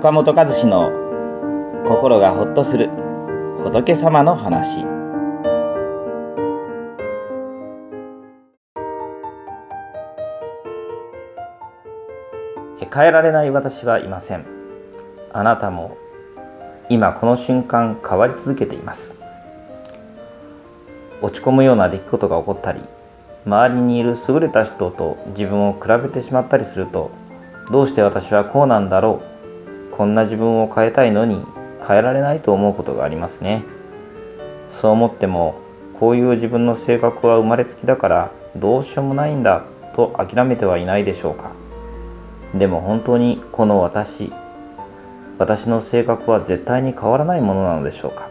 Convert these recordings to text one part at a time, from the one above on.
岡本和志の心がほっとする仏様の話。変えられない私はいません。あなたも今この瞬間変わり続けています。落ち込むような出来事が起こったり周りにいる優れた人と自分を比べてしまったりするとどうして私はこうなんだろうこんな自分を変えたいのに変えられないと思うことがありますね。そう思ってもこういう自分の性格は生まれつきだからどうしようもないんだと諦めてはいないでしょうか。でも本当にこの私私の性格は絶対に変わらないものなのでしょうか。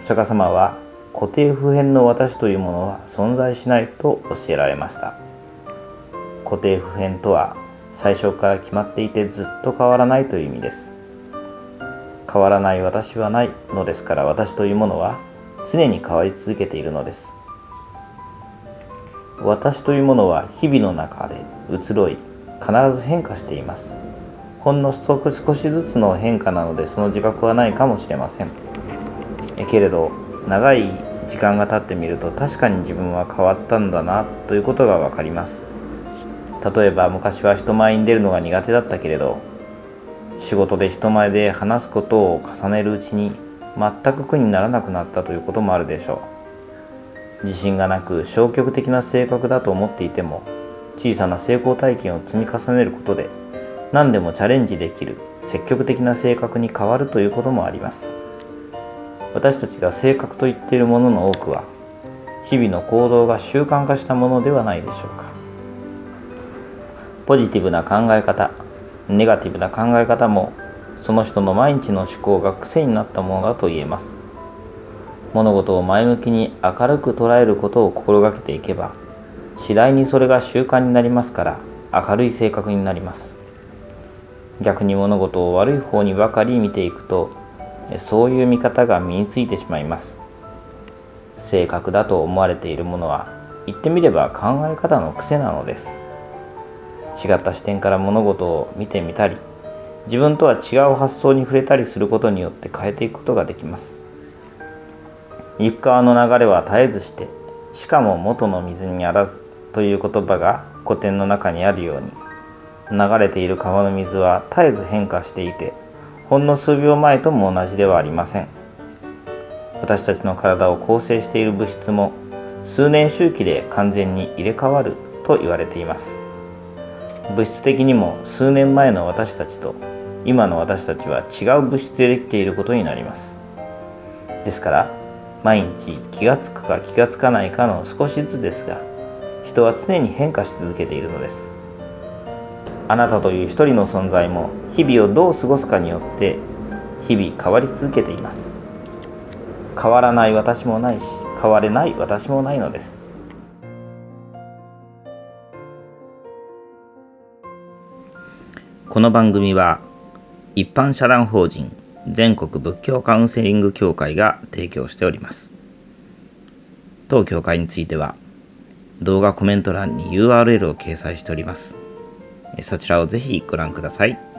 釈迦様は固定不変の私というものは存在しないと教えられました。固定不変とは最初から決まっていてずっと変わらないという意味です。変わらない私はないのですから私というものは常に変わり続けているのです。私というものは日々の中で移ろい必ず変化しています。ほんの少しずつの変化なのでその自覚はないかもしれません。けれど長い時間が経ってみると確かに自分は変わったんだなということが分かります。例えば昔は人前に出るのが苦手だったけれど仕事で人前で話すことを重ねるうちに全く苦にならなくなったということもあるでしょう。自信がなく消極的な性格だと思っていても小さな成功体験を積み重ねることで何でもチャレンジできる積極的な性格に変わるということもあります。私たちが性格と言っているものの多くは日々の行動が習慣化したものではないでしょうか。ポジティブな考え方ネガティブな考え方もその人の毎日の思考が癖になったものだと言えます。物事を前向きに明るく捉えることを心がけていけば次第にそれが習慣になりますから明るい性格になります。逆に物事を悪い方にばかり見ていくとそういう見方が身についてしまいます。性格だと思われているものは言ってみれば考え方の癖なのです。違った視点から物事を見てみたり自分とは違う発想に触れたりすることによって変えていくことができます。行く川の流れは絶えずしてしかも元の水にあらずという言葉が古典の中にあるように流れている川の水は絶えず変化していてほんの数秒前とも同じではありません。私たちの体を構成している物質も数年周期で完全に入れ替わると言われています。物質的にも数年前の私たちと今の私たちは違う物質でできていることになります。ですから毎日気がつくか気がつかないかの少しずつですが人は常に変化し続けているのです。あなたという一人の存在も日々をどう過ごすかによって日々変わり続けています。変わらない私もないし変われない私もないのです。この番組は一般社団法人全国仏教カウンセリング協会が提供しております当協会については動画コメント欄に URL を掲載しております。そちらをぜひご覧ください。